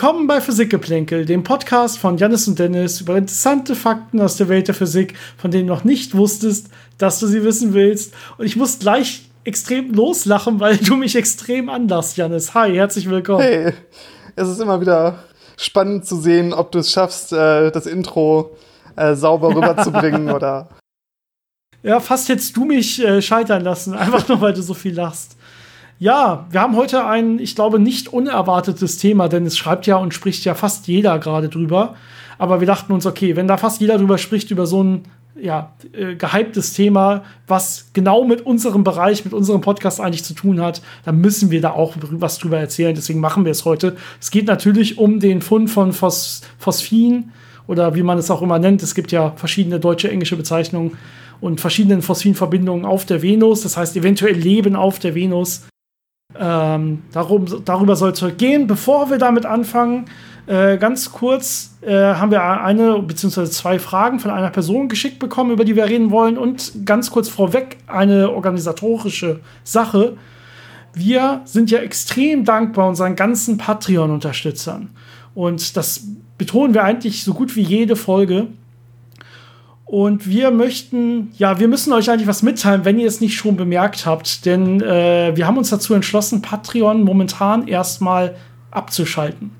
Willkommen bei Physikgeplänkel, dem Podcast von Janis und Dennis über interessante Fakten aus der Welt der Physik, von denen du noch nicht wusstest, dass du sie wissen willst. Und ich muss gleich extrem loslachen, weil du mich extrem anlachst, Janis. Hi, herzlich willkommen. Hey, es ist immer wieder spannend zu sehen, ob du es schaffst, äh, das Intro äh, sauber rüberzubringen oder. Ja, fast hättest du mich äh, scheitern lassen, einfach nur weil du so viel lachst. Ja, wir haben heute ein, ich glaube, nicht unerwartetes Thema, denn es schreibt ja und spricht ja fast jeder gerade drüber. Aber wir dachten uns, okay, wenn da fast jeder drüber spricht, über so ein ja, äh, gehyptes Thema, was genau mit unserem Bereich, mit unserem Podcast eigentlich zu tun hat, dann müssen wir da auch was drüber erzählen. Deswegen machen wir es heute. Es geht natürlich um den Fund von Phos Phosphin oder wie man es auch immer nennt. Es gibt ja verschiedene deutsche, englische Bezeichnungen und verschiedene Phosphinverbindungen auf der Venus. Das heißt, eventuell Leben auf der Venus. Ähm, darum, darüber soll es heute gehen. Bevor wir damit anfangen, äh, ganz kurz äh, haben wir eine bzw. zwei Fragen von einer Person geschickt bekommen, über die wir reden wollen. Und ganz kurz vorweg eine organisatorische Sache. Wir sind ja extrem dankbar unseren ganzen Patreon-Unterstützern. Und das betonen wir eigentlich so gut wie jede Folge. Und wir möchten, ja, wir müssen euch eigentlich was mitteilen, wenn ihr es nicht schon bemerkt habt. Denn äh, wir haben uns dazu entschlossen, Patreon momentan erstmal abzuschalten.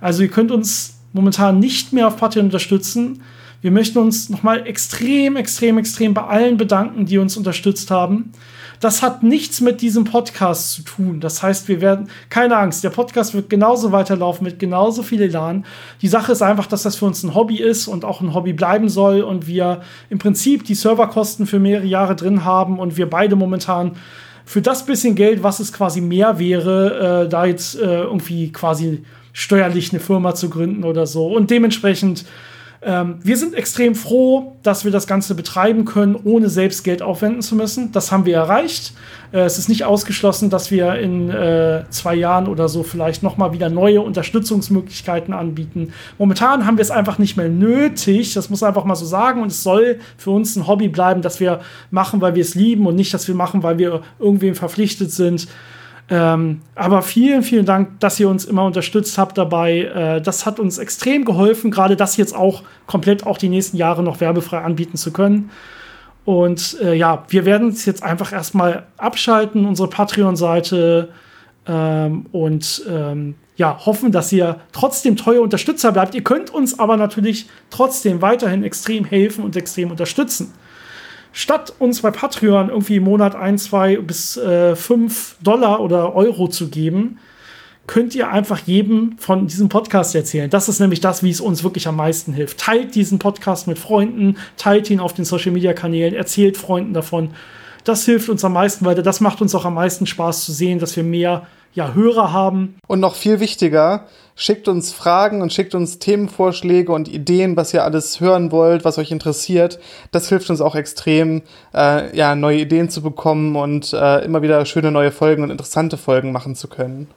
Also ihr könnt uns momentan nicht mehr auf Patreon unterstützen. Wir möchten uns nochmal extrem, extrem, extrem bei allen bedanken, die uns unterstützt haben. Das hat nichts mit diesem Podcast zu tun. Das heißt, wir werden, keine Angst, der Podcast wird genauso weiterlaufen mit genauso viel Elan. Die Sache ist einfach, dass das für uns ein Hobby ist und auch ein Hobby bleiben soll und wir im Prinzip die Serverkosten für mehrere Jahre drin haben und wir beide momentan für das bisschen Geld, was es quasi mehr wäre, äh, da jetzt äh, irgendwie quasi steuerlich eine Firma zu gründen oder so. Und dementsprechend ähm, wir sind extrem froh, dass wir das Ganze betreiben können, ohne selbst Geld aufwenden zu müssen. Das haben wir erreicht. Äh, es ist nicht ausgeschlossen, dass wir in äh, zwei Jahren oder so vielleicht noch mal wieder neue Unterstützungsmöglichkeiten anbieten. Momentan haben wir es einfach nicht mehr nötig. Das muss einfach mal so sagen. Und es soll für uns ein Hobby bleiben, dass wir machen, weil wir es lieben und nicht, dass wir machen, weil wir irgendwem verpflichtet sind. Ähm, aber vielen, vielen Dank, dass ihr uns immer unterstützt habt dabei. Äh, das hat uns extrem geholfen, gerade das jetzt auch komplett auch die nächsten Jahre noch werbefrei anbieten zu können. Und äh, ja, wir werden es jetzt einfach erstmal abschalten, unsere Patreon-Seite. Ähm, und ähm, ja, hoffen, dass ihr trotzdem treuer Unterstützer bleibt. Ihr könnt uns aber natürlich trotzdem weiterhin extrem helfen und extrem unterstützen statt uns bei Patreon irgendwie im Monat ein, zwei bis äh, fünf Dollar oder Euro zu geben, könnt ihr einfach jedem von diesem Podcast erzählen. Das ist nämlich das, wie es uns wirklich am meisten hilft. Teilt diesen Podcast mit Freunden, teilt ihn auf den Social Media Kanälen, erzählt Freunden davon. Das hilft uns am meisten weiter. Das macht uns auch am meisten Spaß zu sehen, dass wir mehr ja, Hörer haben. Und noch viel wichtiger, schickt uns Fragen und schickt uns Themenvorschläge und Ideen, was ihr alles hören wollt, was euch interessiert. Das hilft uns auch extrem, äh, ja, neue Ideen zu bekommen und äh, immer wieder schöne neue Folgen und interessante Folgen machen zu können.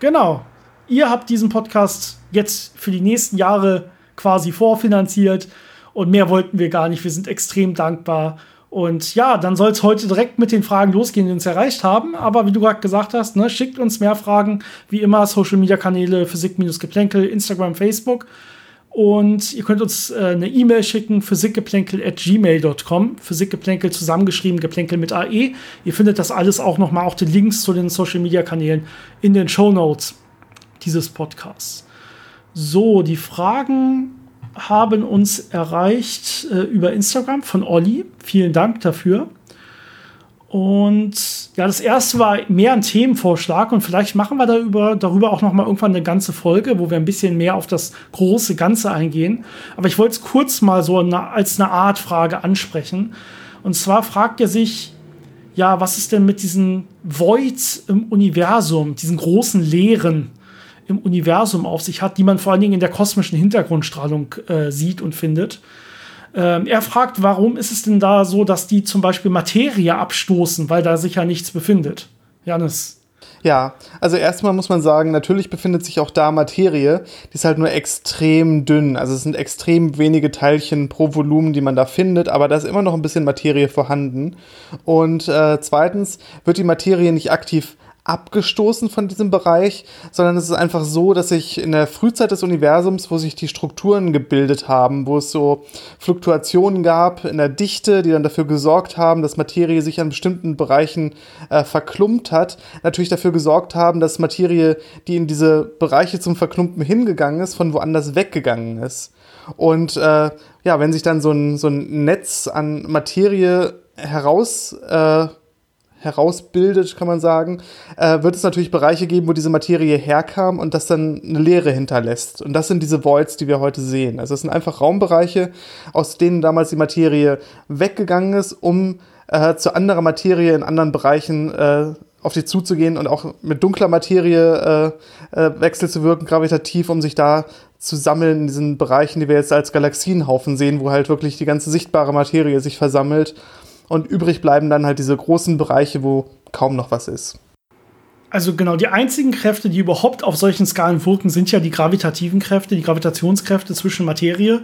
Genau. Ihr habt diesen Podcast jetzt für die nächsten Jahre quasi vorfinanziert und mehr wollten wir gar nicht. Wir sind extrem dankbar und ja, dann soll es heute direkt mit den Fragen losgehen, die uns erreicht haben. Aber wie du gerade gesagt hast, ne, schickt uns mehr Fragen. Wie immer, Social Media Kanäle, Physik-Geplänkel, Instagram, Facebook. Und ihr könnt uns äh, eine E-Mail schicken, physikgeplänkel.gmail.com. Physikgeplänkel zusammengeschrieben, Geplänkel mit AE. Ihr findet das alles auch nochmal, auch die Links zu den Social Media Kanälen in den Show Notes dieses Podcasts. So, die Fragen haben uns erreicht äh, über Instagram von Olli. Vielen Dank dafür. Und ja, das erste war mehr ein Themenvorschlag und vielleicht machen wir darüber, darüber auch noch mal irgendwann eine ganze Folge, wo wir ein bisschen mehr auf das große Ganze eingehen. Aber ich wollte es kurz mal so eine, als eine Art Frage ansprechen. Und zwar fragt er sich, ja, was ist denn mit diesen Voids im Universum, diesen großen Leeren? Im Universum auf sich hat, die man vor allen Dingen in der kosmischen Hintergrundstrahlung äh, sieht und findet. Ähm, er fragt, warum ist es denn da so, dass die zum Beispiel Materie abstoßen, weil da sich ja nichts befindet? Janis. Ja, also erstmal muss man sagen, natürlich befindet sich auch da Materie, die ist halt nur extrem dünn. Also es sind extrem wenige Teilchen pro Volumen, die man da findet, aber da ist immer noch ein bisschen Materie vorhanden. Und äh, zweitens wird die Materie nicht aktiv abgestoßen von diesem Bereich, sondern es ist einfach so, dass sich in der Frühzeit des Universums, wo sich die Strukturen gebildet haben, wo es so Fluktuationen gab in der Dichte, die dann dafür gesorgt haben, dass Materie sich an bestimmten Bereichen äh, verklumpt hat, natürlich dafür gesorgt haben, dass Materie, die in diese Bereiche zum Verklumpen hingegangen ist, von woanders weggegangen ist. Und äh, ja, wenn sich dann so ein, so ein Netz an Materie heraus äh, herausbildet, kann man sagen, äh, wird es natürlich Bereiche geben, wo diese Materie herkam und das dann eine Leere hinterlässt. Und das sind diese Voids, die wir heute sehen. Also es sind einfach Raumbereiche, aus denen damals die Materie weggegangen ist, um äh, zu anderer Materie in anderen Bereichen äh, auf die zuzugehen und auch mit dunkler Materie äh, äh, Wechsel zu wirken, gravitativ, um sich da zu sammeln in diesen Bereichen, die wir jetzt als Galaxienhaufen sehen, wo halt wirklich die ganze sichtbare Materie sich versammelt und übrig bleiben dann halt diese großen Bereiche, wo kaum noch was ist. Also genau, die einzigen Kräfte, die überhaupt auf solchen Skalen wirken, sind ja die gravitativen Kräfte, die Gravitationskräfte zwischen Materie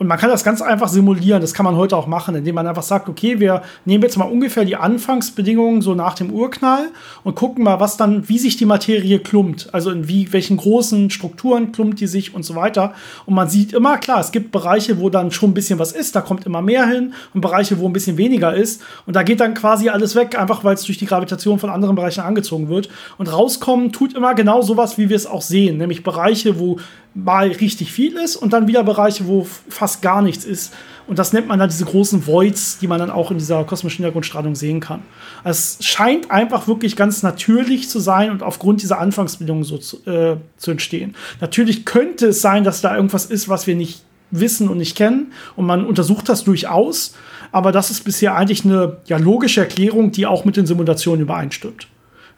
und man kann das ganz einfach simulieren. Das kann man heute auch machen, indem man einfach sagt, okay, wir nehmen jetzt mal ungefähr die Anfangsbedingungen so nach dem Urknall und gucken mal, was dann, wie sich die Materie klumpt. Also in wie, welchen großen Strukturen klumpt die sich und so weiter. Und man sieht immer, klar, es gibt Bereiche, wo dann schon ein bisschen was ist, da kommt immer mehr hin und Bereiche, wo ein bisschen weniger ist. Und da geht dann quasi alles weg, einfach weil es durch die Gravitation von anderen Bereichen angezogen wird. Und rauskommen tut immer genau sowas, wie wir es auch sehen, nämlich Bereiche, wo mal richtig viel ist und dann wieder Bereiche, wo fast gar nichts ist. Und das nennt man dann diese großen Voids, die man dann auch in dieser kosmischen Hintergrundstrahlung sehen kann. Es scheint einfach wirklich ganz natürlich zu sein und aufgrund dieser Anfangsbedingungen so zu, äh, zu entstehen. Natürlich könnte es sein, dass da irgendwas ist, was wir nicht wissen und nicht kennen. Und man untersucht das durchaus. Aber das ist bisher eigentlich eine ja, logische Erklärung, die auch mit den Simulationen übereinstimmt.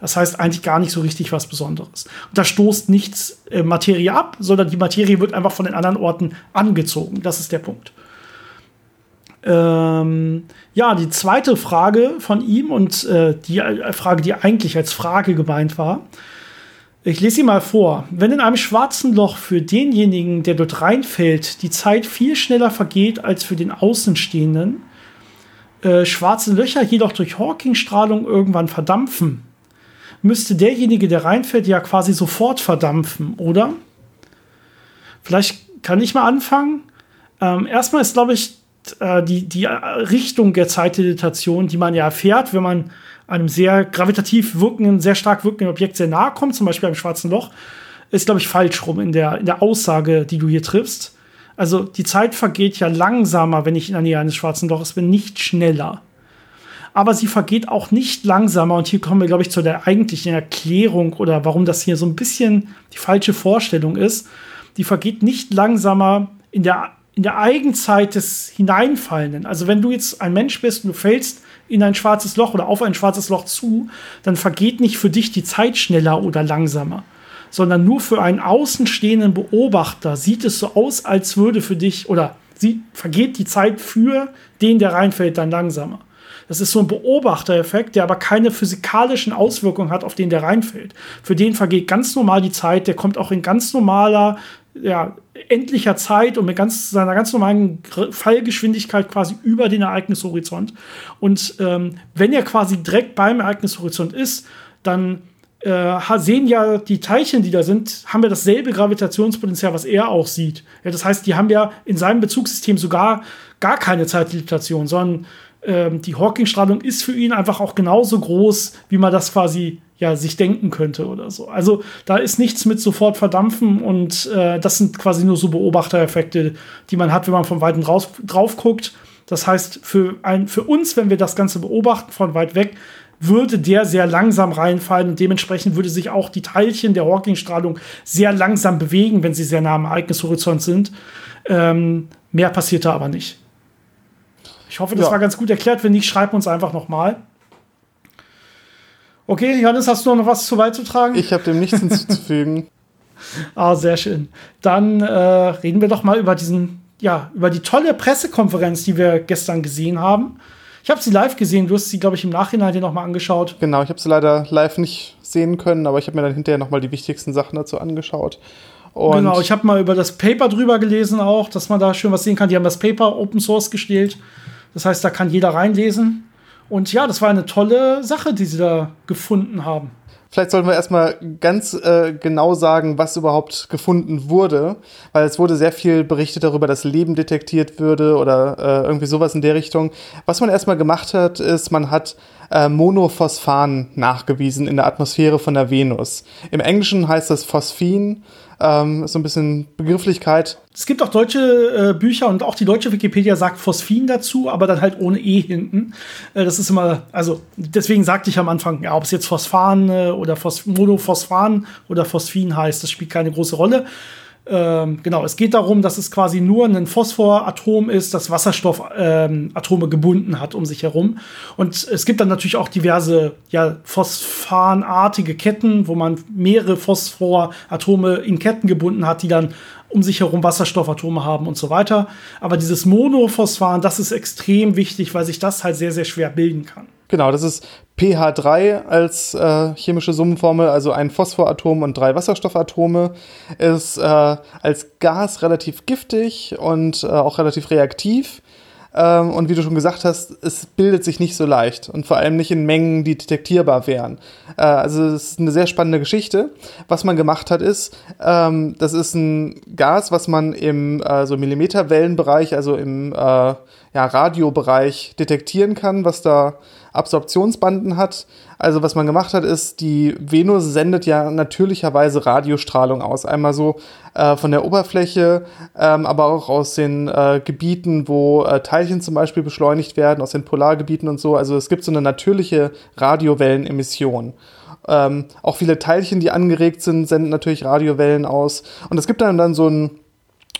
Das heißt eigentlich gar nicht so richtig was Besonderes. Und da stoßt nichts äh, Materie ab, sondern die Materie wird einfach von den anderen Orten angezogen. Das ist der Punkt. Ähm, ja, die zweite Frage von ihm und äh, die äh, Frage, die eigentlich als Frage gemeint war. Ich lese sie mal vor. Wenn in einem schwarzen Loch für denjenigen, der dort reinfällt, die Zeit viel schneller vergeht als für den Außenstehenden, äh, schwarze Löcher jedoch durch Hawking-Strahlung irgendwann verdampfen, müsste derjenige, der reinfällt, ja quasi sofort verdampfen, oder? Vielleicht kann ich mal anfangen. Ähm, erstmal ist, glaube ich, äh, die, die Richtung der Zeitdilatation, die man ja erfährt, wenn man einem sehr gravitativ wirkenden, sehr stark wirkenden Objekt sehr nahe kommt, zum Beispiel einem schwarzen Loch, ist, glaube ich, falsch rum in der, in der Aussage, die du hier triffst. Also die Zeit vergeht ja langsamer, wenn ich in der Nähe eines schwarzen Loches bin, nicht schneller aber sie vergeht auch nicht langsamer. Und hier kommen wir, glaube ich, zu der eigentlichen Erklärung oder warum das hier so ein bisschen die falsche Vorstellung ist. Die vergeht nicht langsamer in der, in der Eigenzeit des Hineinfallenden. Also wenn du jetzt ein Mensch bist und du fällst in ein schwarzes Loch oder auf ein schwarzes Loch zu, dann vergeht nicht für dich die Zeit schneller oder langsamer, sondern nur für einen außenstehenden Beobachter sieht es so aus, als würde für dich oder sie vergeht die Zeit für den, der reinfällt, dann langsamer. Das ist so ein Beobachtereffekt, der aber keine physikalischen Auswirkungen hat auf den, der reinfällt. Für den vergeht ganz normal die Zeit, der kommt auch in ganz normaler, ja, endlicher Zeit und mit ganz, seiner ganz normalen Fallgeschwindigkeit quasi über den Ereignishorizont. Und ähm, wenn er quasi direkt beim Ereignishorizont ist, dann äh, sehen ja die Teilchen, die da sind, haben ja dasselbe Gravitationspotenzial, was er auch sieht. Ja, das heißt, die haben ja in seinem Bezugssystem sogar gar keine Zeitdilatation, sondern ähm, die Hawking-Strahlung ist für ihn einfach auch genauso groß, wie man das quasi ja sich denken könnte oder so. Also da ist nichts mit sofort verdampfen und äh, das sind quasi nur so Beobachtereffekte, die man hat, wenn man von weitem raus, drauf guckt. Das heißt, für, ein, für uns, wenn wir das Ganze beobachten von weit weg, würde der sehr langsam reinfallen und dementsprechend würde sich auch die Teilchen der Hawking-Strahlung sehr langsam bewegen, wenn sie sehr nah am Ereignishorizont sind. Ähm, mehr passiert da aber nicht. Ich hoffe, das ja. war ganz gut erklärt. Wenn nicht, schreib uns einfach nochmal. Okay, Johannes, hast du noch was zu beizutragen? Ich habe dem nichts hinzuzufügen. ah, sehr schön. Dann äh, reden wir doch mal über diesen, ja, über die tolle Pressekonferenz, die wir gestern gesehen haben. Ich habe sie live gesehen, du hast sie, glaube ich, im Nachhinein dir nochmal angeschaut. Genau, ich habe sie leider live nicht sehen können, aber ich habe mir dann hinterher nochmal die wichtigsten Sachen dazu angeschaut. Und genau, ich habe mal über das Paper drüber gelesen auch, dass man da schön was sehen kann. Die haben das Paper Open Source gestellt. Das heißt, da kann jeder reinlesen. Und ja, das war eine tolle Sache, die sie da gefunden haben. vielleicht sollten wir erstmal ganz äh, genau sagen, was überhaupt gefunden wurde, weil es wurde sehr viel berichtet darüber, dass Leben detektiert würde oder äh, irgendwie sowas in der Richtung. Was man erstmal gemacht hat, ist, man hat äh, Monophosphan nachgewiesen in der Atmosphäre von der Venus. Im Englischen heißt das Phosphin ähm, so ein bisschen Begrifflichkeit. Es gibt auch deutsche äh, Bücher und auch die deutsche Wikipedia sagt Phosphin dazu, aber dann halt ohne E hinten. Äh, das ist immer, also deswegen sagte ich am Anfang, ja, ob es jetzt Phosphan äh, oder Phos Monophosphan oder Phosphin heißt, das spielt keine große Rolle. Ähm, genau, es geht darum, dass es quasi nur ein Phosphoratom ist, das Wasserstoffatome ähm, gebunden hat um sich herum. Und es gibt dann natürlich auch diverse ja, phosphanartige Ketten, wo man mehrere Phosphoratome in Ketten gebunden hat, die dann um sich herum Wasserstoffatome haben und so weiter. Aber dieses Monophosphan, das ist extrem wichtig, weil sich das halt sehr, sehr schwer bilden kann. Genau, das ist pH3 als äh, chemische Summenformel, also ein Phosphoratom und drei Wasserstoffatome, ist äh, als Gas relativ giftig und äh, auch relativ reaktiv. Ähm, und wie du schon gesagt hast, es bildet sich nicht so leicht und vor allem nicht in Mengen, die detektierbar wären. Äh, also es ist eine sehr spannende Geschichte. Was man gemacht hat, ist, ähm, das ist ein Gas, was man im äh, so Millimeterwellenbereich, also im äh, ja, Radiobereich detektieren kann, was da Absorptionsbanden hat. Also was man gemacht hat, ist, die Venus sendet ja natürlicherweise Radiostrahlung aus. Einmal so äh, von der Oberfläche, ähm, aber auch aus den äh, Gebieten, wo äh, Teilchen zum Beispiel beschleunigt werden, aus den Polargebieten und so. Also es gibt so eine natürliche Radiowellenemission. Ähm, auch viele Teilchen, die angeregt sind, senden natürlich Radiowellen aus. Und es gibt dann, dann so ein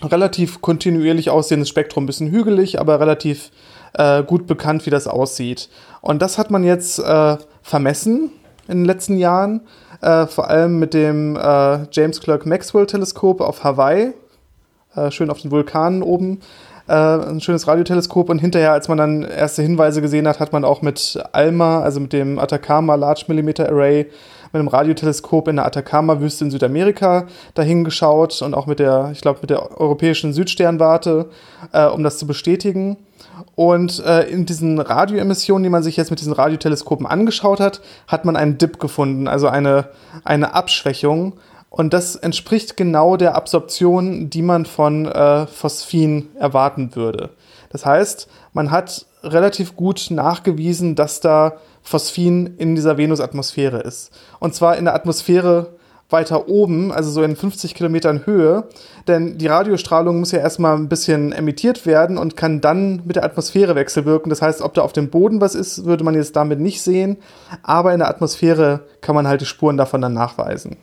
relativ kontinuierlich aussehendes Spektrum, ein bisschen hügelig, aber relativ äh, gut bekannt, wie das aussieht. Und das hat man jetzt äh, vermessen in den letzten Jahren, äh, vor allem mit dem äh, James Clerk Maxwell Teleskop auf Hawaii, äh, schön auf den Vulkanen oben. Äh, ein schönes Radioteleskop und hinterher, als man dann erste Hinweise gesehen hat, hat man auch mit ALMA, also mit dem Atacama Large Millimeter Array, mit einem Radioteleskop in der Atacama-Wüste in Südamerika dahin geschaut und auch mit der, ich glaube, mit der europäischen Südsternwarte, äh, um das zu bestätigen. Und äh, in diesen Radioemissionen, die man sich jetzt mit diesen Radioteleskopen angeschaut hat, hat man einen Dip gefunden, also eine, eine Abschwächung. Und das entspricht genau der Absorption, die man von äh, Phosphin erwarten würde. Das heißt, man hat relativ gut nachgewiesen, dass da Phosphin in dieser Venusatmosphäre ist. Und zwar in der Atmosphäre weiter oben, also so in 50 Kilometern Höhe. Denn die Radiostrahlung muss ja erstmal ein bisschen emittiert werden und kann dann mit der Atmosphäre wechselwirken. Das heißt, ob da auf dem Boden was ist, würde man jetzt damit nicht sehen. Aber in der Atmosphäre kann man halt die Spuren davon dann nachweisen.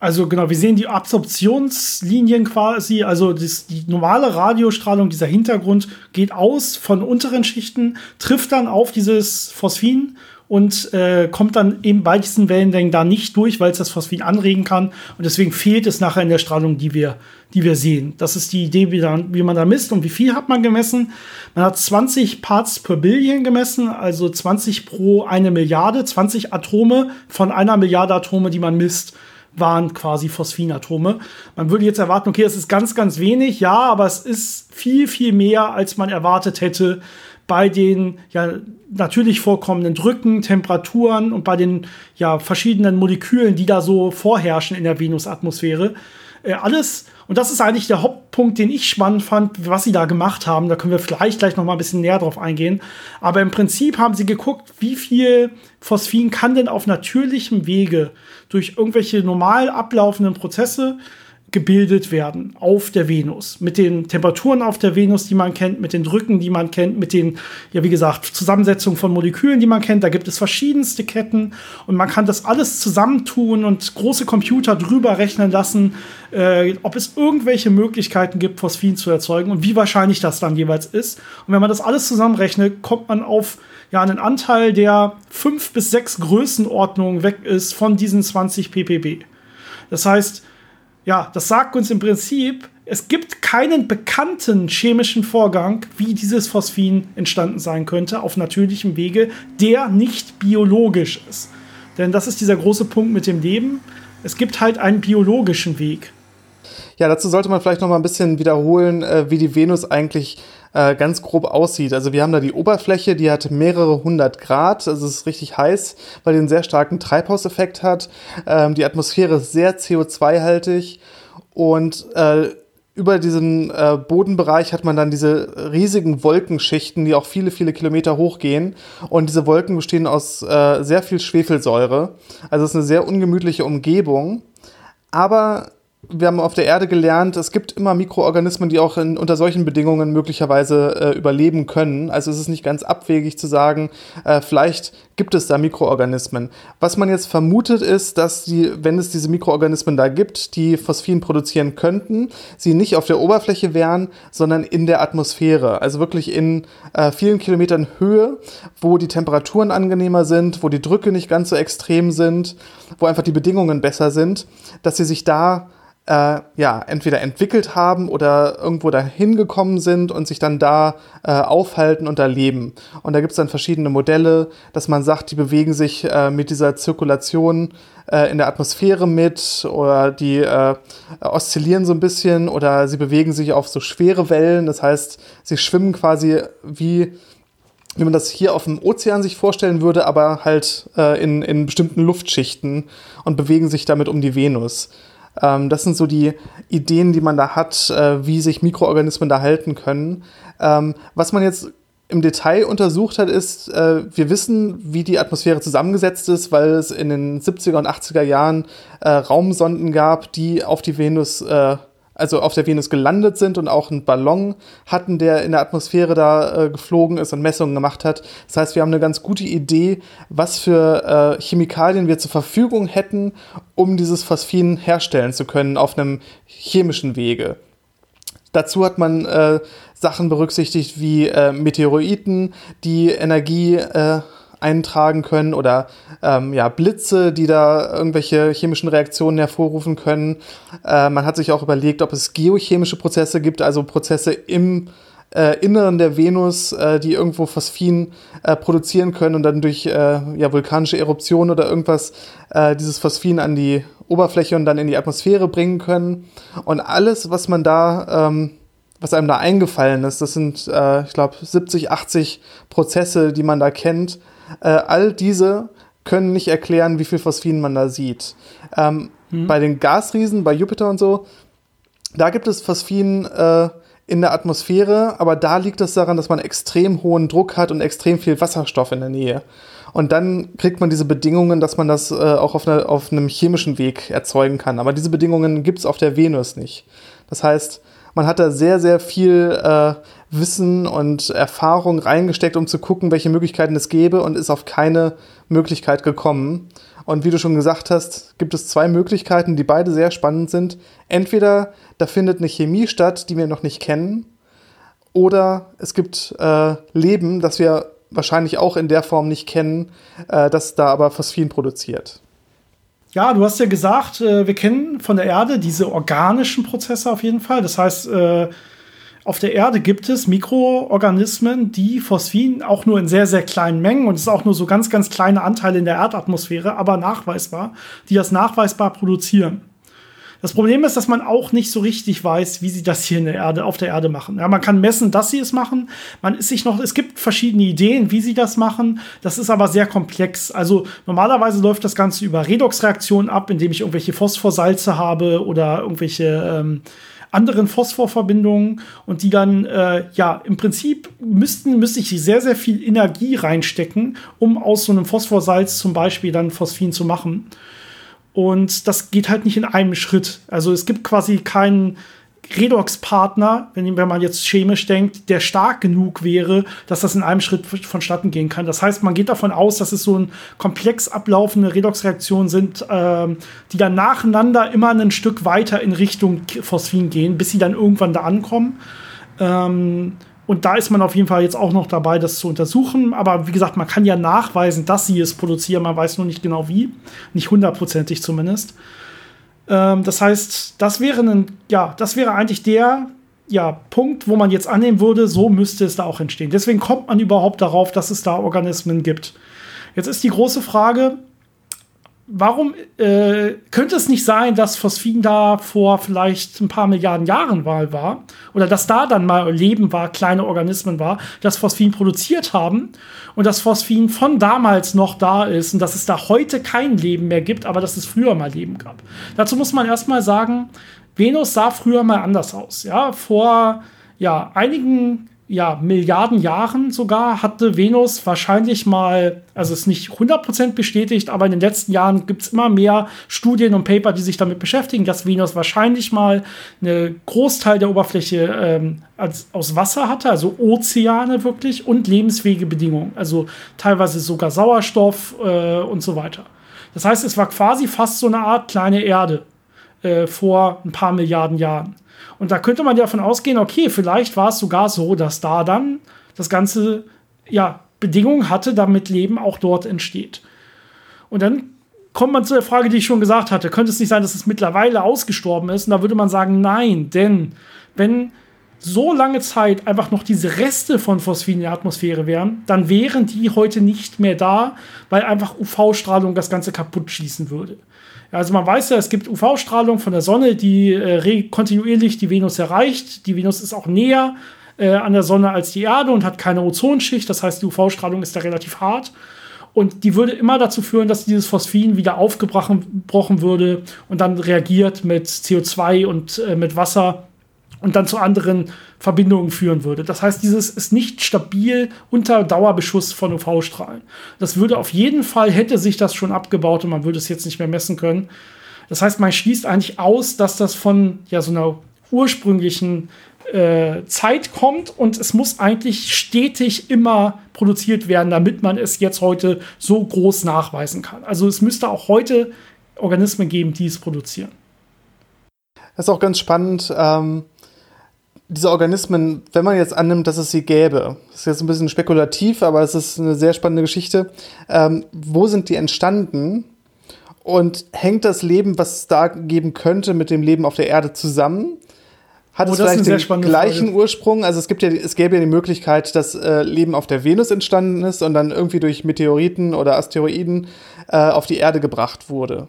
Also genau, wir sehen die Absorptionslinien quasi, also das, die normale Radiostrahlung, dieser Hintergrund geht aus von unteren Schichten, trifft dann auf dieses Phosphin und äh, kommt dann eben bei diesen Wellenlängen da nicht durch, weil es das Phosphin anregen kann. Und deswegen fehlt es nachher in der Strahlung, die wir, die wir sehen. Das ist die Idee, wie, dann, wie man da misst. Und wie viel hat man gemessen? Man hat 20 Parts per Billion gemessen, also 20 pro eine Milliarde, 20 Atome von einer Milliarde Atome, die man misst waren quasi Phosphinatome. Man würde jetzt erwarten, okay, das ist ganz, ganz wenig, ja, aber es ist viel, viel mehr, als man erwartet hätte bei den ja natürlich vorkommenden Drücken, Temperaturen und bei den ja verschiedenen Molekülen, die da so vorherrschen in der Venusatmosphäre. Äh, alles und das ist eigentlich der Hauptpunkt, den ich spannend fand, was sie da gemacht haben. Da können wir vielleicht gleich noch mal ein bisschen näher drauf eingehen. Aber im Prinzip haben sie geguckt, wie viel Phosphin kann denn auf natürlichem Wege durch irgendwelche normal ablaufenden Prozesse gebildet werden auf der Venus. Mit den Temperaturen auf der Venus, die man kennt, mit den Drücken, die man kennt, mit den, ja, wie gesagt, Zusammensetzungen von Molekülen, die man kennt. Da gibt es verschiedenste Ketten und man kann das alles zusammentun und große Computer drüber rechnen lassen, äh, ob es irgendwelche Möglichkeiten gibt, Phosphin zu erzeugen und wie wahrscheinlich das dann jeweils ist. Und wenn man das alles zusammenrechnet, kommt man auf ja, einen Anteil, der fünf bis sechs Größenordnungen weg ist von diesen 20 ppb. Das heißt, ja, das sagt uns im Prinzip, es gibt keinen bekannten chemischen Vorgang, wie dieses Phosphin entstanden sein könnte, auf natürlichem Wege, der nicht biologisch ist. Denn das ist dieser große Punkt mit dem Leben. Es gibt halt einen biologischen Weg. Ja, dazu sollte man vielleicht noch mal ein bisschen wiederholen, äh, wie die Venus eigentlich äh, ganz grob aussieht. Also wir haben da die Oberfläche, die hat mehrere hundert Grad, also es ist richtig heiß, weil die einen sehr starken Treibhauseffekt hat. Ähm, die Atmosphäre ist sehr CO2-haltig und äh, über diesen äh, Bodenbereich hat man dann diese riesigen Wolkenschichten, die auch viele, viele Kilometer hochgehen. Und diese Wolken bestehen aus äh, sehr viel Schwefelsäure. Also es ist eine sehr ungemütliche Umgebung. Aber wir haben auf der Erde gelernt, es gibt immer Mikroorganismen, die auch in, unter solchen Bedingungen möglicherweise äh, überleben können. Also es ist nicht ganz abwegig zu sagen, äh, vielleicht gibt es da Mikroorganismen. Was man jetzt vermutet ist, dass die, wenn es diese Mikroorganismen da gibt, die Phosphin produzieren könnten, sie nicht auf der Oberfläche wären, sondern in der Atmosphäre. Also wirklich in äh, vielen Kilometern Höhe, wo die Temperaturen angenehmer sind, wo die Drücke nicht ganz so extrem sind, wo einfach die Bedingungen besser sind, dass sie sich da äh, ja, entweder entwickelt haben oder irgendwo dahin gekommen sind und sich dann da äh, aufhalten und da leben. Und da gibt es dann verschiedene Modelle, dass man sagt, die bewegen sich äh, mit dieser Zirkulation äh, in der Atmosphäre mit oder die äh, oszillieren so ein bisschen oder sie bewegen sich auf so schwere Wellen. Das heißt, sie schwimmen quasi wie wie man das hier auf dem Ozean sich vorstellen würde, aber halt äh, in, in bestimmten Luftschichten und bewegen sich damit um die Venus. Ähm, das sind so die Ideen, die man da hat, äh, wie sich Mikroorganismen da halten können. Ähm, was man jetzt im Detail untersucht hat, ist, äh, wir wissen, wie die Atmosphäre zusammengesetzt ist, weil es in den 70er und 80er Jahren äh, Raumsonden gab, die auf die Venus äh, also auf der Venus gelandet sind und auch einen Ballon hatten, der in der Atmosphäre da äh, geflogen ist und Messungen gemacht hat. Das heißt, wir haben eine ganz gute Idee, was für äh, Chemikalien wir zur Verfügung hätten, um dieses Phosphin herstellen zu können auf einem chemischen Wege. Dazu hat man äh, Sachen berücksichtigt wie äh, Meteoriten, die Energie äh, eintragen können oder ähm, ja, Blitze, die da irgendwelche chemischen Reaktionen hervorrufen können. Äh, man hat sich auch überlegt, ob es geochemische Prozesse gibt, also Prozesse im äh, Inneren der Venus, äh, die irgendwo Phosphin äh, produzieren können und dann durch äh, ja, vulkanische Eruption oder irgendwas äh, dieses Phosphin an die Oberfläche und dann in die Atmosphäre bringen können. Und alles, was man da ähm, was einem da eingefallen ist, das sind, äh, ich glaube, 70, 80 Prozesse, die man da kennt, äh, all diese können nicht erklären, wie viel Phosphin man da sieht. Ähm, hm. Bei den Gasriesen, bei Jupiter und so, da gibt es Phosphin äh, in der Atmosphäre, aber da liegt es daran, dass man extrem hohen Druck hat und extrem viel Wasserstoff in der Nähe. Und dann kriegt man diese Bedingungen, dass man das äh, auch auf, eine, auf, einem chemischen Weg erzeugen kann. Aber diese Bedingungen gibt es auf der Venus nicht. Das heißt, man hat da sehr, sehr viel äh, Wissen und Erfahrung reingesteckt, um zu gucken, welche Möglichkeiten es gäbe und ist auf keine Möglichkeit gekommen. Und wie du schon gesagt hast, gibt es zwei Möglichkeiten, die beide sehr spannend sind. Entweder da findet eine Chemie statt, die wir noch nicht kennen, oder es gibt äh, Leben, das wir wahrscheinlich auch in der Form nicht kennen, äh, das da aber Phosphin produziert. Ja, du hast ja gesagt, äh, wir kennen von der Erde diese organischen Prozesse auf jeden Fall. Das heißt, äh, auf der Erde gibt es Mikroorganismen, die Phosphin auch nur in sehr, sehr kleinen Mengen und es ist auch nur so ganz, ganz kleine Anteile in der Erdatmosphäre, aber nachweisbar, die das nachweisbar produzieren. Das Problem ist, dass man auch nicht so richtig weiß, wie sie das hier in der Erde, auf der Erde machen. Ja, man kann messen, dass sie es machen. Man ist sich noch, es gibt verschiedene Ideen, wie sie das machen. Das ist aber sehr komplex. Also normalerweise läuft das Ganze über Redoxreaktionen ab, indem ich irgendwelche Phosphorsalze habe oder irgendwelche ähm, anderen Phosphorverbindungen und die dann, äh, ja, im Prinzip müssten, müsste ich sehr, sehr viel Energie reinstecken, um aus so einem Phosphorsalz zum Beispiel dann Phosphin zu machen. Und das geht halt nicht in einem Schritt. Also es gibt quasi keinen Redox-Partner, wenn, man jetzt chemisch denkt, der stark genug wäre, dass das in einem Schritt vonstatten gehen kann. Das heißt, man geht davon aus, dass es so ein komplex ablaufende Redox-Reaktionen sind, ähm, die dann nacheinander immer ein Stück weiter in Richtung Phosphin gehen, bis sie dann irgendwann da ankommen. Ähm, und da ist man auf jeden Fall jetzt auch noch dabei, das zu untersuchen. Aber wie gesagt, man kann ja nachweisen, dass sie es produzieren. Man weiß nur nicht genau wie. Nicht hundertprozentig zumindest. Ähm, das heißt, das wäre ein, ja, das wäre eigentlich der ja, Punkt, wo man jetzt annehmen würde, so müsste es da auch entstehen. Deswegen kommt man überhaupt darauf, dass es da Organismen gibt. Jetzt ist die große Frage, warum äh, könnte es nicht sein, dass Phosphin da vor vielleicht ein paar Milliarden Jahren mal war? Oder dass da dann mal Leben war, kleine Organismen war, das Phosphin produziert haben und das Phosphin von damals noch da ist und dass es da heute kein Leben mehr gibt, aber dass es früher mal Leben gab. Dazu muss man erstmal sagen, Venus sah früher mal anders aus. Ja, vor ja, einigen ja, Milliarden Jahren sogar hatte Venus wahrscheinlich mal, also ist nicht 100% bestätigt, aber in den letzten Jahren gibt es immer mehr Studien und Paper, die sich damit beschäftigen, dass Venus wahrscheinlich mal einen Großteil der Oberfläche ähm, als, aus Wasser hatte, also Ozeane wirklich und lebensfähige Bedingungen, also teilweise sogar Sauerstoff äh, und so weiter. Das heißt, es war quasi fast so eine Art kleine Erde äh, vor ein paar Milliarden Jahren. Und da könnte man ja davon ausgehen, okay, vielleicht war es sogar so, dass da dann das Ganze ja Bedingungen hatte, damit Leben auch dort entsteht. Und dann kommt man zu der Frage, die ich schon gesagt hatte. Könnte es nicht sein, dass es mittlerweile ausgestorben ist? Und da würde man sagen, nein, denn wenn so lange Zeit einfach noch diese Reste von Phosphin in der Atmosphäre wären, dann wären die heute nicht mehr da, weil einfach UV-Strahlung das Ganze kaputt schießen würde. Also man weiß ja, es gibt UV-Strahlung von der Sonne, die äh, kontinuierlich die Venus erreicht. Die Venus ist auch näher äh, an der Sonne als die Erde und hat keine Ozonschicht. Das heißt, die UV-Strahlung ist da relativ hart. Und die würde immer dazu führen, dass dieses Phosphin wieder aufgebrochen würde und dann reagiert mit CO2 und äh, mit Wasser und dann zu anderen Verbindungen führen würde. Das heißt, dieses ist nicht stabil unter Dauerbeschuss von UV-Strahlen. Das würde auf jeden Fall, hätte sich das schon abgebaut und man würde es jetzt nicht mehr messen können. Das heißt, man schließt eigentlich aus, dass das von ja, so einer ursprünglichen äh, Zeit kommt und es muss eigentlich stetig immer produziert werden, damit man es jetzt heute so groß nachweisen kann. Also es müsste auch heute Organismen geben, die es produzieren. Das ist auch ganz spannend. Ähm diese Organismen, wenn man jetzt annimmt, dass es sie gäbe, das ist jetzt ein bisschen spekulativ, aber es ist eine sehr spannende Geschichte. Ähm, wo sind die entstanden? Und hängt das Leben, was es da geben könnte, mit dem Leben auf der Erde zusammen? Hat oh, es vielleicht den gleichen Frage. Ursprung? Also es gibt ja, es gäbe ja die Möglichkeit, dass äh, Leben auf der Venus entstanden ist und dann irgendwie durch Meteoriten oder Asteroiden äh, auf die Erde gebracht wurde.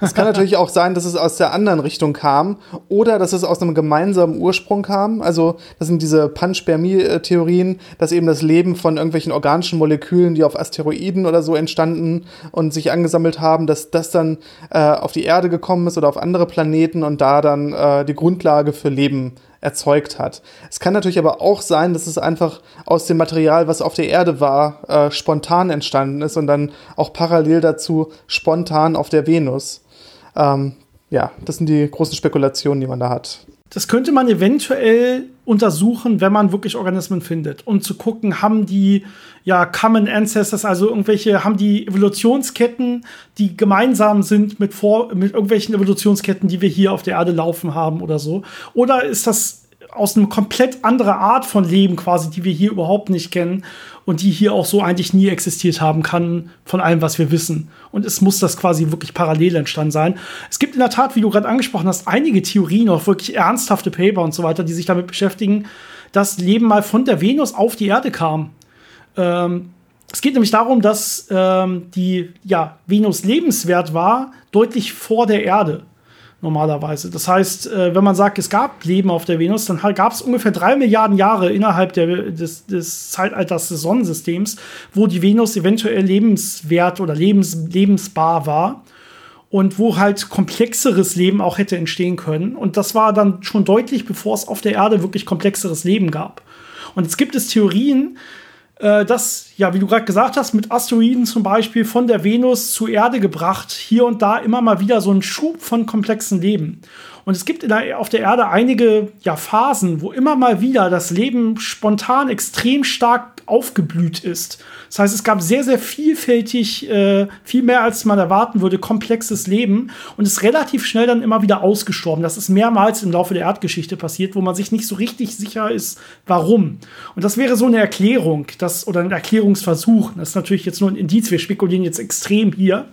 Es kann natürlich auch sein, dass es aus der anderen Richtung kam oder dass es aus einem gemeinsamen Ursprung kam. Also das sind diese Panspermie-Theorien, dass eben das Leben von irgendwelchen organischen Molekülen, die auf Asteroiden oder so entstanden und sich angesammelt haben, dass das dann äh, auf die Erde gekommen ist oder auf andere Planeten und da dann äh, die Grundlage für Leben erzeugt hat. Es kann natürlich aber auch sein, dass es einfach aus dem Material, was auf der Erde war, äh, spontan entstanden ist und dann auch parallel dazu spontan auf der Venus. Ähm, ja, das sind die großen Spekulationen, die man da hat. Das könnte man eventuell untersuchen, wenn man wirklich Organismen findet, um zu gucken, haben die ja Common Ancestors, also irgendwelche, haben die Evolutionsketten, die gemeinsam sind mit, vor, mit irgendwelchen Evolutionsketten, die wir hier auf der Erde laufen haben oder so. Oder ist das aus einer komplett anderen Art von Leben quasi, die wir hier überhaupt nicht kennen und die hier auch so eigentlich nie existiert haben kann, von allem, was wir wissen. Und es muss das quasi wirklich parallel entstanden sein. Es gibt in der Tat, wie du gerade angesprochen hast, einige Theorien, auch wirklich ernsthafte Paper und so weiter, die sich damit beschäftigen, dass Leben mal von der Venus auf die Erde kam. Ähm, es geht nämlich darum, dass ähm, die ja, Venus lebenswert war, deutlich vor der Erde normalerweise. Das heißt, äh, wenn man sagt, es gab Leben auf der Venus, dann gab es ungefähr drei Milliarden Jahre innerhalb der, des, des, Zeitalters des Sonnensystems, wo die Venus eventuell lebenswert oder lebens, lebensbar war und wo halt komplexeres Leben auch hätte entstehen können. Und das war dann schon deutlich, bevor es auf der Erde wirklich komplexeres Leben gab. Und jetzt gibt es Theorien, äh, das, ja, wie du gerade gesagt hast, mit Asteroiden zum Beispiel von der Venus zur Erde gebracht, hier und da immer mal wieder so einen Schub von komplexen Leben. Und es gibt der, auf der Erde einige ja, Phasen, wo immer mal wieder das Leben spontan extrem stark aufgeblüht ist. Das heißt, es gab sehr, sehr vielfältig, äh, viel mehr als man erwarten würde, komplexes Leben und ist relativ schnell dann immer wieder ausgestorben. Das ist mehrmals im Laufe der Erdgeschichte passiert, wo man sich nicht so richtig sicher ist, warum. Und das wäre so eine Erklärung, das, oder ein Erklärungsversuch. Das ist natürlich jetzt nur ein Indiz, wir spekulieren jetzt extrem hier.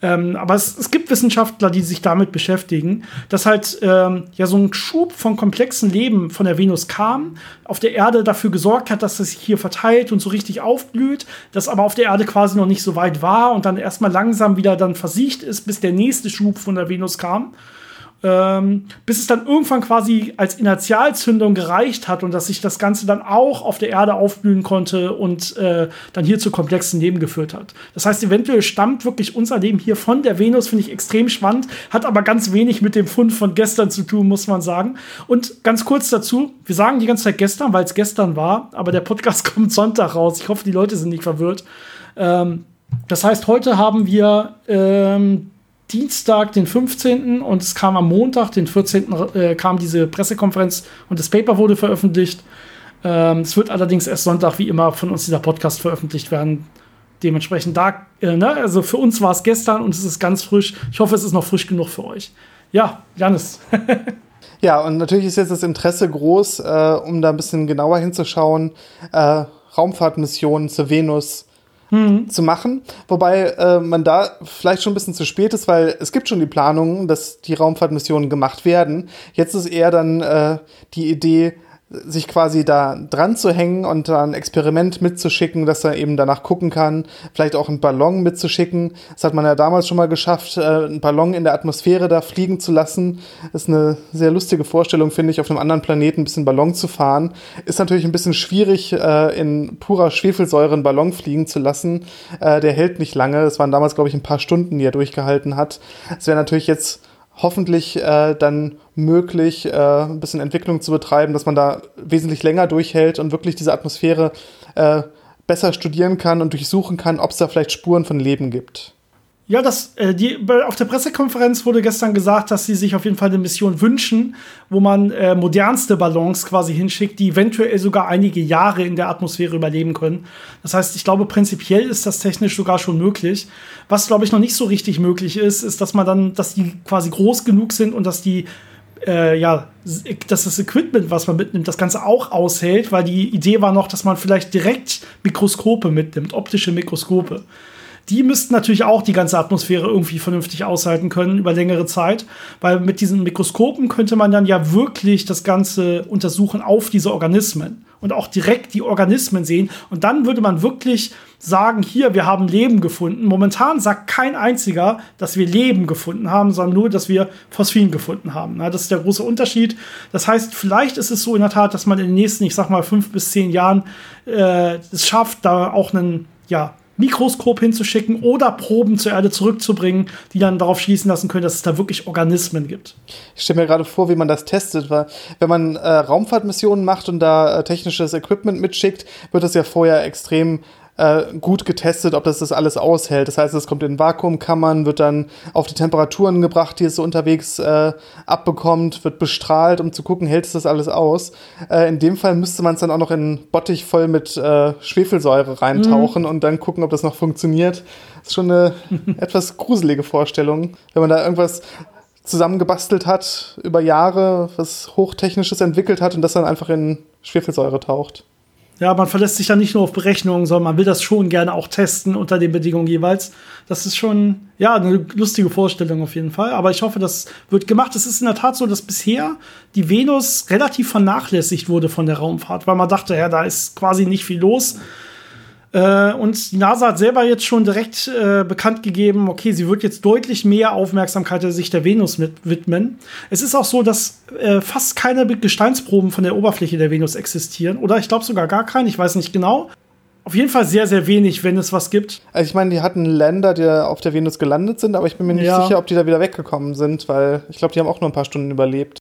Ähm, aber es, es, gibt Wissenschaftler, die sich damit beschäftigen, dass halt ähm, ja so ein Schub von komplexen Leben von der Venus kam, auf der Erde dafür gesorgt hat, dass es sich hier verteilt und so richtig aufblüht, das aber auf der Erde quasi noch nicht so weit war und dann erstmal langsam wieder dann versiegt ist, bis der nächste Schub von der Venus kam ähm, bis es dann irgendwann quasi als Inertialzündung gereicht hat und dass sich das Ganze dann auch auf der Erde aufblühen konnte und äh, dann hier zu komplexen Leben geführt hat. Das heißt, eventuell stammt wirklich unser Leben hier von der Venus, finde ich extrem spannend, hat aber ganz wenig mit dem Fund von gestern zu tun, muss man sagen. Und ganz kurz dazu, wir sagen die ganze Zeit gestern, weil es gestern war, aber der Podcast kommt Sonntag raus. Ich hoffe, die Leute sind nicht verwirrt. Ähm, das heißt, heute haben wir ähm, Dienstag, den 15. und es kam am Montag, den 14. Äh, kam diese Pressekonferenz und das Paper wurde veröffentlicht. Ähm, es wird allerdings erst Sonntag, wie immer, von uns dieser Podcast veröffentlicht werden. Dementsprechend da, äh, ne? also für uns war es gestern und es ist ganz frisch. Ich hoffe, es ist noch frisch genug für euch. Ja, Janis. ja, und natürlich ist jetzt das Interesse groß, äh, um da ein bisschen genauer hinzuschauen. Äh, Raumfahrtmissionen zur Venus, mhm. zu machen. Wobei äh, man da vielleicht schon ein bisschen zu spät ist, weil es gibt schon die Planungen, dass die Raumfahrtmissionen gemacht werden. Jetzt ist eher dann äh, die Idee, sich quasi da dran zu hängen und da ein Experiment mitzuschicken, dass er eben danach gucken kann, vielleicht auch einen Ballon mitzuschicken. Das hat man ja damals schon mal geschafft, äh, einen Ballon in der Atmosphäre da fliegen zu lassen. Das ist eine sehr lustige Vorstellung, finde ich, auf einem anderen Planeten ein bisschen Ballon zu fahren. Ist natürlich ein bisschen schwierig, äh, in purer Schwefelsäure einen Ballon fliegen zu lassen. Äh, der hält nicht lange. Das waren damals, glaube ich, ein paar Stunden, die er durchgehalten hat. Es wäre natürlich jetzt hoffentlich äh, dann möglich, äh, ein bisschen Entwicklung zu betreiben, dass man da wesentlich länger durchhält und wirklich diese Atmosphäre äh, besser studieren kann und durchsuchen kann, ob es da vielleicht Spuren von Leben gibt. Ja, das, äh, die, auf der Pressekonferenz wurde gestern gesagt, dass sie sich auf jeden Fall eine Mission wünschen, wo man äh, modernste Ballons quasi hinschickt, die eventuell sogar einige Jahre in der Atmosphäre überleben können. Das heißt, ich glaube, prinzipiell ist das technisch sogar schon möglich. Was, glaube ich, noch nicht so richtig möglich ist, ist, dass man dann, dass die quasi groß genug sind und dass die äh, ja, dass das Equipment, was man mitnimmt, das Ganze auch aushält, weil die Idee war noch, dass man vielleicht direkt Mikroskope mitnimmt, optische Mikroskope die müssten natürlich auch die ganze Atmosphäre irgendwie vernünftig aushalten können über längere Zeit, weil mit diesen Mikroskopen könnte man dann ja wirklich das Ganze untersuchen auf diese Organismen und auch direkt die Organismen sehen und dann würde man wirklich sagen, hier, wir haben Leben gefunden. Momentan sagt kein einziger, dass wir Leben gefunden haben, sondern nur, dass wir Phosphin gefunden haben. das ist der große Unterschied. Das heißt, vielleicht ist es so in der Tat, dass man in den nächsten, ich sag mal, fünf bis zehn Jahren äh, es schafft, da auch einen, ja, Mikroskop hinzuschicken oder Proben zur Erde zurückzubringen, die dann darauf schließen lassen können, dass es da wirklich Organismen gibt. Ich stelle mir gerade vor, wie man das testet, weil wenn man äh, Raumfahrtmissionen macht und da äh, technisches Equipment mitschickt, wird das ja vorher extrem äh, gut getestet, ob das das alles aushält. Das heißt, es kommt in Vakuumkammern, wird dann auf die Temperaturen gebracht, die es so unterwegs äh, abbekommt, wird bestrahlt, um zu gucken, hält es das alles aus. Äh, in dem Fall müsste man es dann auch noch in Bottich voll mit äh, Schwefelsäure reintauchen mhm. und dann gucken, ob das noch funktioniert. Das ist schon eine etwas gruselige Vorstellung, wenn man da irgendwas zusammengebastelt hat über Jahre, was Hochtechnisches entwickelt hat und das dann einfach in Schwefelsäure taucht. Ja, man verlässt sich da nicht nur auf Berechnungen, sondern man will das schon gerne auch testen unter den Bedingungen jeweils. Das ist schon, ja, eine lustige Vorstellung auf jeden Fall. Aber ich hoffe, das wird gemacht. Es ist in der Tat so, dass bisher die Venus relativ vernachlässigt wurde von der Raumfahrt, weil man dachte, ja, da ist quasi nicht viel los. Äh, und die NASA hat selber jetzt schon direkt äh, bekannt gegeben, okay, sie wird jetzt deutlich mehr Aufmerksamkeit der Sicht der Venus mit widmen. Es ist auch so, dass äh, fast keine Gesteinsproben von der Oberfläche der Venus existieren. Oder ich glaube sogar gar keine, ich weiß nicht genau. Auf jeden Fall sehr, sehr wenig, wenn es was gibt. Also ich meine, die hatten Länder, die auf der Venus gelandet sind, aber ich bin mir nicht ja. sicher, ob die da wieder weggekommen sind, weil ich glaube, die haben auch nur ein paar Stunden überlebt.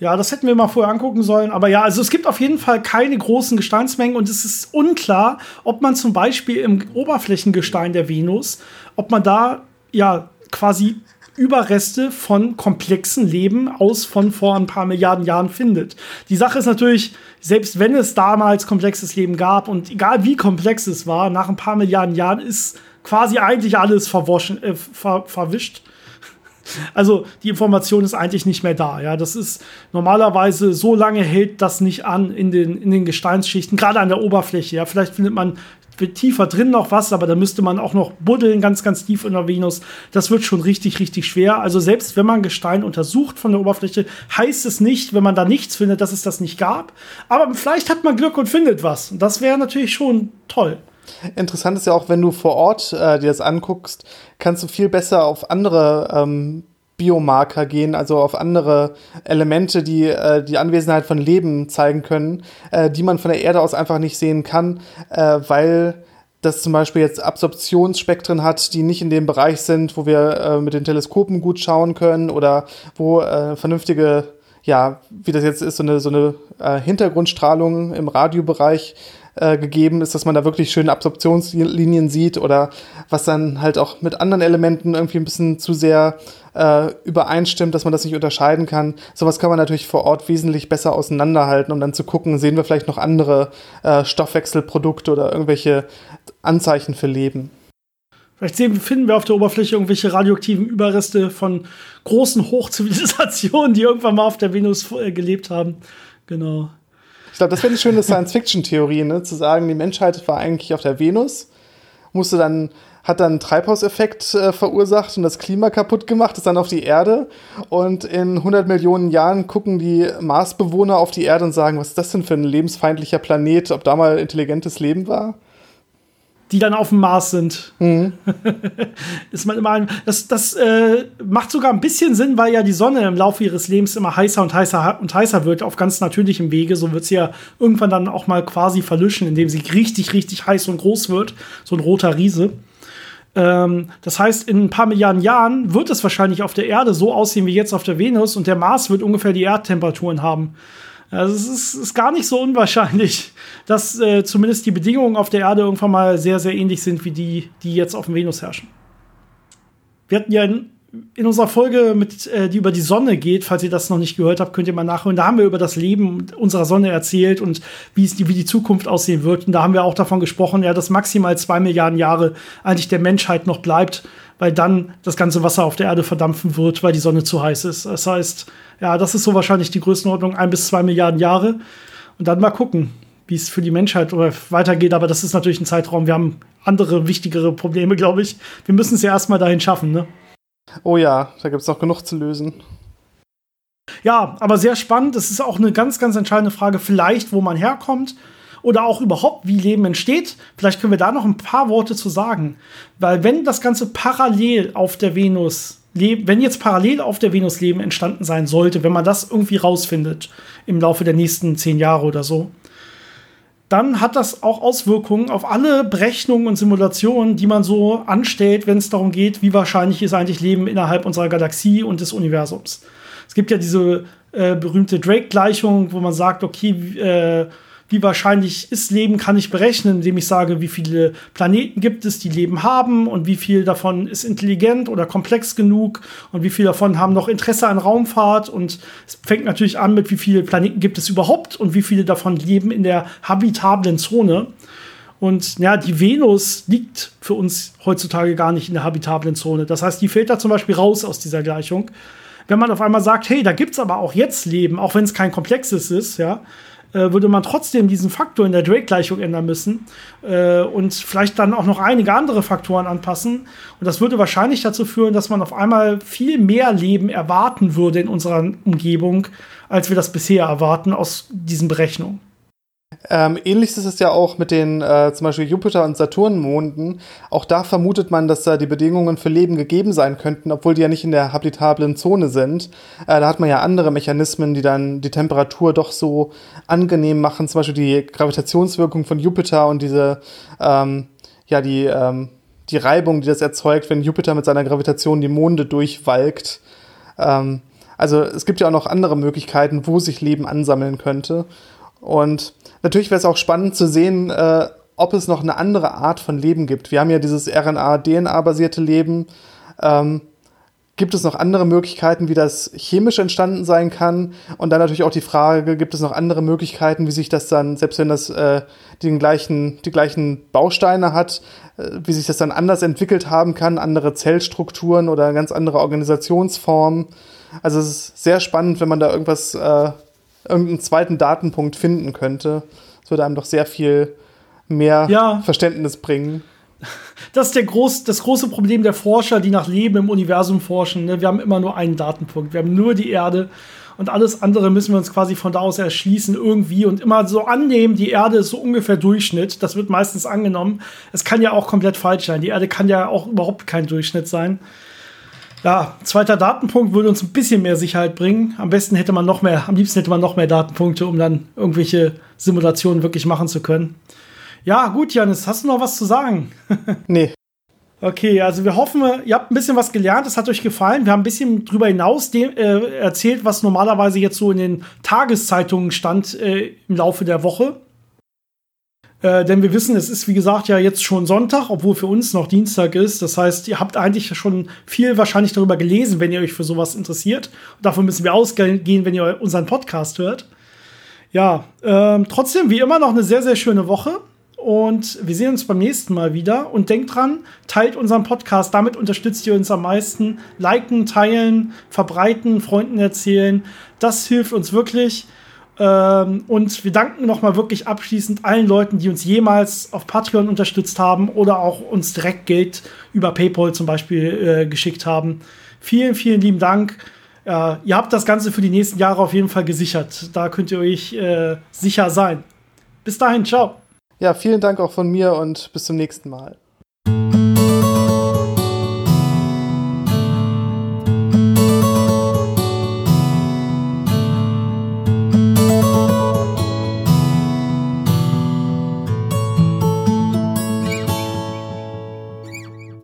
Ja, das hätten wir mal vorher angucken sollen. Aber ja, also es gibt auf jeden Fall keine großen Gesteinsmengen und es ist unklar, ob man zum Beispiel im Oberflächengestein der Venus, ob man da ja quasi Überreste von komplexen Leben aus von vor ein paar Milliarden Jahren findet. Die Sache ist natürlich, selbst wenn es damals komplexes Leben gab und egal wie komplex es war, nach ein paar Milliarden Jahren ist quasi eigentlich alles verwaschen, äh, ver verwischt. Also die Information ist eigentlich nicht mehr da. Ja, das ist normalerweise so lange hält das nicht an in den, in den Gesteinsschichten, gerade an der Oberfläche. Ja, vielleicht findet man tiefer drin noch was, aber da müsste man auch noch buddeln, ganz, ganz tief in der Venus. Das wird schon richtig, richtig schwer. Also selbst wenn man Gestein untersucht von der Oberfläche, heißt es nicht, wenn man da nichts findet, dass es das nicht gab. Aber vielleicht hat man Glück und findet was. Das wäre natürlich schon toll. Interessant ist ja auch, wenn du vor Ort äh, dir das anguckst, kannst du viel besser auf andere ähm, Biomarker gehen, also auf andere Elemente, die äh, die Anwesenheit von Leben zeigen können, äh, die man von der Erde aus einfach nicht sehen kann, äh, weil das zum Beispiel jetzt Absorptionsspektren hat, die nicht in dem Bereich sind, wo wir äh, mit den Teleskopen gut schauen können oder wo äh, vernünftige, ja, wie das jetzt ist, so eine, so eine äh, Hintergrundstrahlung im Radiobereich äh, gegeben ist, dass man da wirklich schöne Absorptionslinien sieht oder was dann halt auch mit anderen Elementen irgendwie ein bisschen zu sehr äh, übereinstimmt, dass man das nicht unterscheiden kann. Sowas kann man natürlich vor Ort wesentlich besser auseinanderhalten, um dann zu gucken, sehen wir vielleicht noch andere äh, Stoffwechselprodukte oder irgendwelche Anzeichen für Leben. Vielleicht sehen, finden wir auf der Oberfläche irgendwelche radioaktiven Überreste von großen Hochzivilisationen, die irgendwann mal auf der Venus äh, gelebt haben. Genau. Ich glaube, das wäre eine schöne Science-Fiction-Theorie, ne? zu sagen, die Menschheit war eigentlich auf der Venus, musste dann hat dann einen Treibhauseffekt äh, verursacht und das Klima kaputt gemacht, ist dann auf die Erde. Und in 100 Millionen Jahren gucken die Marsbewohner auf die Erde und sagen, was ist das denn für ein lebensfeindlicher Planet, ob da mal intelligentes Leben war? Die dann auf dem Mars sind. Mhm. ist man immer ein, das das äh, macht sogar ein bisschen Sinn, weil ja die Sonne im Laufe ihres Lebens immer heißer und heißer und heißer wird, auf ganz natürlichem Wege. So wird sie ja irgendwann dann auch mal quasi verlöschen, indem sie richtig, richtig heiß und groß wird. So ein roter Riese. Ähm, das heißt, in ein paar Milliarden Jahren wird es wahrscheinlich auf der Erde so aussehen wie jetzt auf der Venus und der Mars wird ungefähr die Erdtemperaturen haben. Also es ist, ist gar nicht so unwahrscheinlich, dass äh, zumindest die Bedingungen auf der Erde irgendwann mal sehr, sehr ähnlich sind wie die, die jetzt auf dem Venus herrschen. Wir hatten ja in in unserer Folge, mit, äh, die über die Sonne geht, falls ihr das noch nicht gehört habt, könnt ihr mal nachholen. Da haben wir über das Leben unserer Sonne erzählt und wie, es die, wie die Zukunft aussehen wird. Und da haben wir auch davon gesprochen, ja, dass maximal zwei Milliarden Jahre eigentlich der Menschheit noch bleibt, weil dann das ganze Wasser auf der Erde verdampfen wird, weil die Sonne zu heiß ist. Das heißt, ja, das ist so wahrscheinlich die Größenordnung, ein bis zwei Milliarden Jahre. Und dann mal gucken, wie es für die Menschheit weitergeht. Aber das ist natürlich ein Zeitraum. Wir haben andere, wichtigere Probleme, glaube ich. Wir müssen es ja erstmal dahin schaffen, ne? Oh ja, da gibt es noch genug zu lösen. Ja, aber sehr spannend. Es ist auch eine ganz, ganz entscheidende Frage, vielleicht, wo man herkommt oder auch überhaupt, wie Leben entsteht. Vielleicht können wir da noch ein paar Worte zu sagen. Weil wenn das Ganze parallel auf der Venus wenn jetzt parallel auf der Venus Leben entstanden sein sollte, wenn man das irgendwie rausfindet im Laufe der nächsten zehn Jahre oder so, dann hat das auch Auswirkungen auf alle Berechnungen und Simulationen, die man so anstellt, wenn es darum geht, wie wahrscheinlich ist eigentlich Leben innerhalb unserer Galaxie und des Universums. Es gibt ja diese äh, berühmte Drake-Gleichung, wo man sagt, okay, äh, wie wahrscheinlich ist Leben, kann ich berechnen, indem ich sage, wie viele Planeten gibt es, die Leben haben und wie viel davon ist intelligent oder komplex genug und wie viel davon haben noch Interesse an Raumfahrt. Und es fängt natürlich an mit, wie viele Planeten gibt es überhaupt und wie viele davon leben in der habitablen Zone. Und ja, die Venus liegt für uns heutzutage gar nicht in der habitablen Zone. Das heißt, die fällt da zum Beispiel raus aus dieser Gleichung. Wenn man auf einmal sagt, hey, da gibt es aber auch jetzt Leben, auch wenn es kein komplexes ist, ja, äh, würde man trotzdem diesen Faktor in der Drake-Gleichung ändern müssen äh, und vielleicht dann auch noch einige andere Faktoren anpassen. Und das würde wahrscheinlich dazu führen, dass man auf einmal viel mehr Leben erwarten würde in unserer Umgebung, als wir das bisher erwarten aus diesen Berechnungen. Ähm, ähnlich ist es ja auch mit den äh, zum Beispiel Jupiter- und Saturnmonden. Auch da vermutet man, dass da die Bedingungen für Leben gegeben sein könnten, obwohl die ja nicht in der habitablen Zone sind. Äh, da hat man ja andere Mechanismen, die dann die Temperatur doch so angenehm machen. Zum Beispiel die Gravitationswirkung von Jupiter und diese, ähm, ja, die, ähm, die Reibung, die das erzeugt, wenn Jupiter mit seiner Gravitation die Monde durchwalkt. Ähm, also es gibt ja auch noch andere Möglichkeiten, wo sich Leben ansammeln könnte. Und natürlich wäre es auch spannend zu sehen, äh, ob es noch eine andere Art von Leben gibt. Wir haben ja dieses RNA-DNA-basierte Leben. Ähm, gibt es noch andere Möglichkeiten, wie das chemisch entstanden sein kann? Und dann natürlich auch die Frage, gibt es noch andere Möglichkeiten, wie sich das dann, selbst wenn das äh, den gleichen, die gleichen Bausteine hat, äh, wie sich das dann anders entwickelt haben kann, andere Zellstrukturen oder ganz andere Organisationsformen. Also es ist sehr spannend, wenn man da irgendwas äh, irgendeinen zweiten Datenpunkt finden könnte. Das würde einem doch sehr viel mehr ja. Verständnis bringen. Das ist der groß, das große Problem der Forscher, die nach Leben im Universum forschen. Ne? Wir haben immer nur einen Datenpunkt. Wir haben nur die Erde und alles andere müssen wir uns quasi von da aus erschließen irgendwie und immer so annehmen, die Erde ist so ungefähr Durchschnitt. Das wird meistens angenommen. Es kann ja auch komplett falsch sein. Die Erde kann ja auch überhaupt kein Durchschnitt sein. Ja, zweiter Datenpunkt würde uns ein bisschen mehr Sicherheit bringen. Am besten hätte man noch mehr, am liebsten hätte man noch mehr Datenpunkte, um dann irgendwelche Simulationen wirklich machen zu können. Ja, gut, Janis, hast du noch was zu sagen? nee. Okay, also wir hoffen, ihr habt ein bisschen was gelernt, es hat euch gefallen. Wir haben ein bisschen drüber hinaus äh, erzählt, was normalerweise jetzt so in den Tageszeitungen stand äh, im Laufe der Woche. Äh, denn wir wissen, es ist wie gesagt ja jetzt schon Sonntag, obwohl für uns noch Dienstag ist. Das heißt, ihr habt eigentlich schon viel wahrscheinlich darüber gelesen, wenn ihr euch für sowas interessiert. Und davon müssen wir ausgehen, wenn ihr unseren Podcast hört. Ja, ähm, trotzdem wie immer noch eine sehr, sehr schöne Woche. Und wir sehen uns beim nächsten Mal wieder. Und denkt dran, teilt unseren Podcast. Damit unterstützt ihr uns am meisten. Liken, teilen, verbreiten, Freunden erzählen. Das hilft uns wirklich. Ähm, und wir danken nochmal wirklich abschließend allen Leuten, die uns jemals auf Patreon unterstützt haben oder auch uns direkt Geld über PayPal zum Beispiel äh, geschickt haben. Vielen, vielen lieben Dank. Äh, ihr habt das Ganze für die nächsten Jahre auf jeden Fall gesichert. Da könnt ihr euch äh, sicher sein. Bis dahin, ciao. Ja, vielen Dank auch von mir und bis zum nächsten Mal.